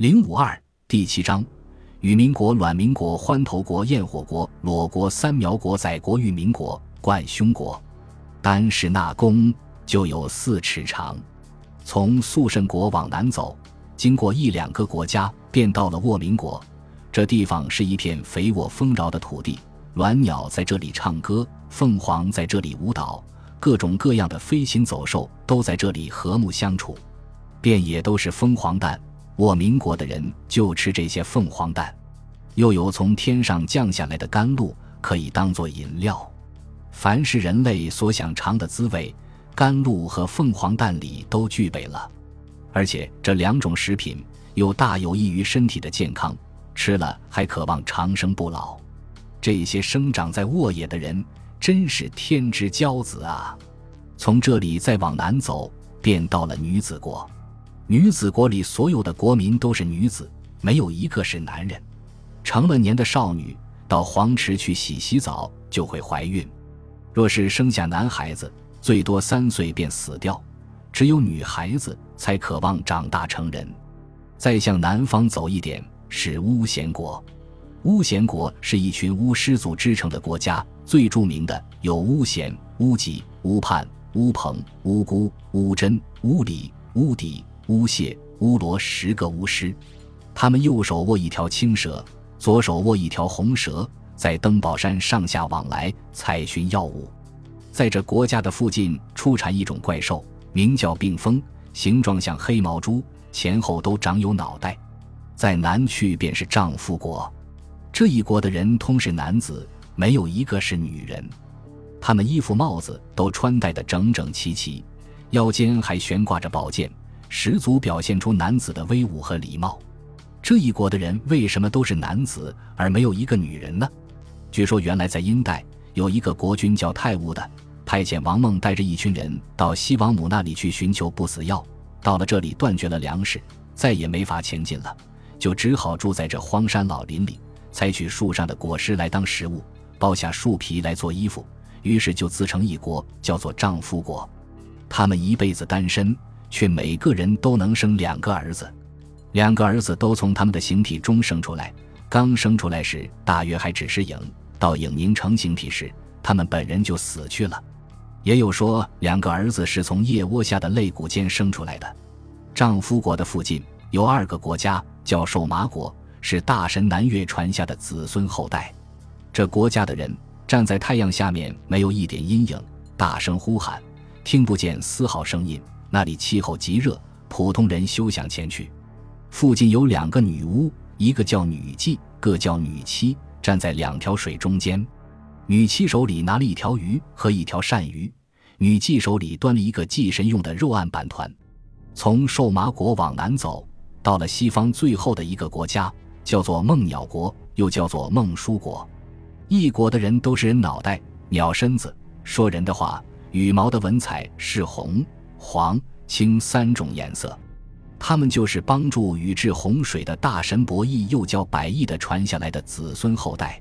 零五二第七章，与民国、阮民国、欢头国、焰火国、裸国、三苗国、载国、裕民国、冠胸国，单是那宫就有四尺长。从肃慎国往南走，经过一两个国家，便到了沃民国。这地方是一片肥沃丰饶的土地，鸾鸟在这里唱歌，凤凰在这里舞蹈，各种各样的飞禽走兽都在这里和睦相处，遍野都是凤凰蛋。我民国的人就吃这些凤凰蛋，又有从天上降下来的甘露可以当做饮料。凡是人类所想尝的滋味，甘露和凤凰蛋里都具备了。而且这两种食品又大有益于身体的健康，吃了还渴望长生不老。这些生长在沃野的人真是天之骄子啊！从这里再往南走，便到了女子国。女子国里所有的国民都是女子，没有一个是男人。成了年的少女到黄池去洗洗澡就会怀孕，若是生下男孩子，最多三岁便死掉。只有女孩子才渴望长大成人。再向南方走一点是巫咸国，巫咸国是一群巫师组织成的国家，最著名的有巫咸、巫吉、巫盼、巫鹏、巫姑、巫真、巫里、巫底。巫谢、巫罗十个巫师，他们右手握一条青蛇，左手握一条红蛇，在登宝山上下往来采寻药物。在这国家的附近出产一种怪兽，名叫病风，形状像黑毛猪，前后都长有脑袋。在南去便是丈夫国，这一国的人通是男子，没有一个是女人。他们衣服帽子都穿戴的整整齐齐，腰间还悬挂着宝剑。十足表现出男子的威武和礼貌。这一国的人为什么都是男子而没有一个女人呢？据说原来在殷代有一个国君叫泰乌的，派遣王孟带着一群人到西王母那里去寻求不死药。到了这里断绝了粮食，再也没法前进了，就只好住在这荒山老林里，采取树上的果实来当食物，剥下树皮来做衣服。于是就自成一国，叫做丈夫国。他们一辈子单身。却每个人都能生两个儿子，两个儿子都从他们的形体中生出来。刚生出来时，大约还只是影；到影凝成形体时，他们本人就死去了。也有说，两个儿子是从腋窝下的肋骨间生出来的。丈夫国的附近有二个国家，叫寿麻国，是大神南岳传下的子孙后代。这国家的人站在太阳下面，没有一点阴影，大声呼喊，听不见丝毫声音。那里气候极热，普通人休想前去。附近有两个女巫，一个叫女妓，各叫女妻，站在两条水中间。女妻手里拿了一条鱼和一条鳝鱼，女妓手里端了一个祭神用的肉案板团。从瘦麻国往南走，到了西方最后的一个国家，叫做梦鸟国，又叫做孟舒国。一国的人都是人脑袋、鸟身子，说人的话，羽毛的纹彩是红。黄、青三种颜色，他们就是帮助禹治洪水的大神伯益，又叫百亿的传下来的子孙后代。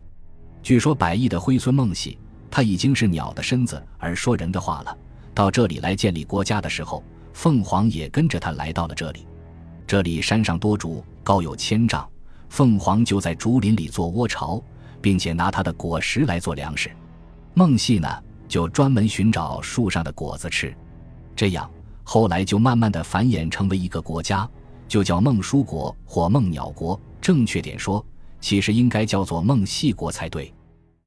据说百亿的灰孙孟喜，他已经是鸟的身子而说人的话了。到这里来建立国家的时候，凤凰也跟着他来到了这里。这里山上多竹，高有千丈，凤凰就在竹林里做窝巢，并且拿它的果实来做粮食。孟系呢，就专门寻找树上的果子吃。这样，后来就慢慢的繁衍成为一个国家，就叫孟书国或孟鸟国。正确点说，其实应该叫做孟系国才对。